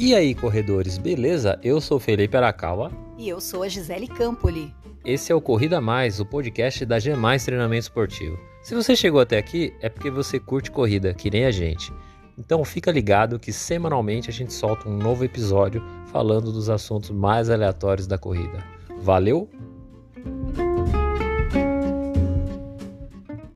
E aí, corredores, beleza? Eu sou Felipe Arakawa. E eu sou a Gisele Campoli. Esse é o Corrida Mais, o podcast da G Mais Treinamento Esportivo. Se você chegou até aqui, é porque você curte corrida, que nem a gente. Então fica ligado que semanalmente a gente solta um novo episódio falando dos assuntos mais aleatórios da corrida. Valeu!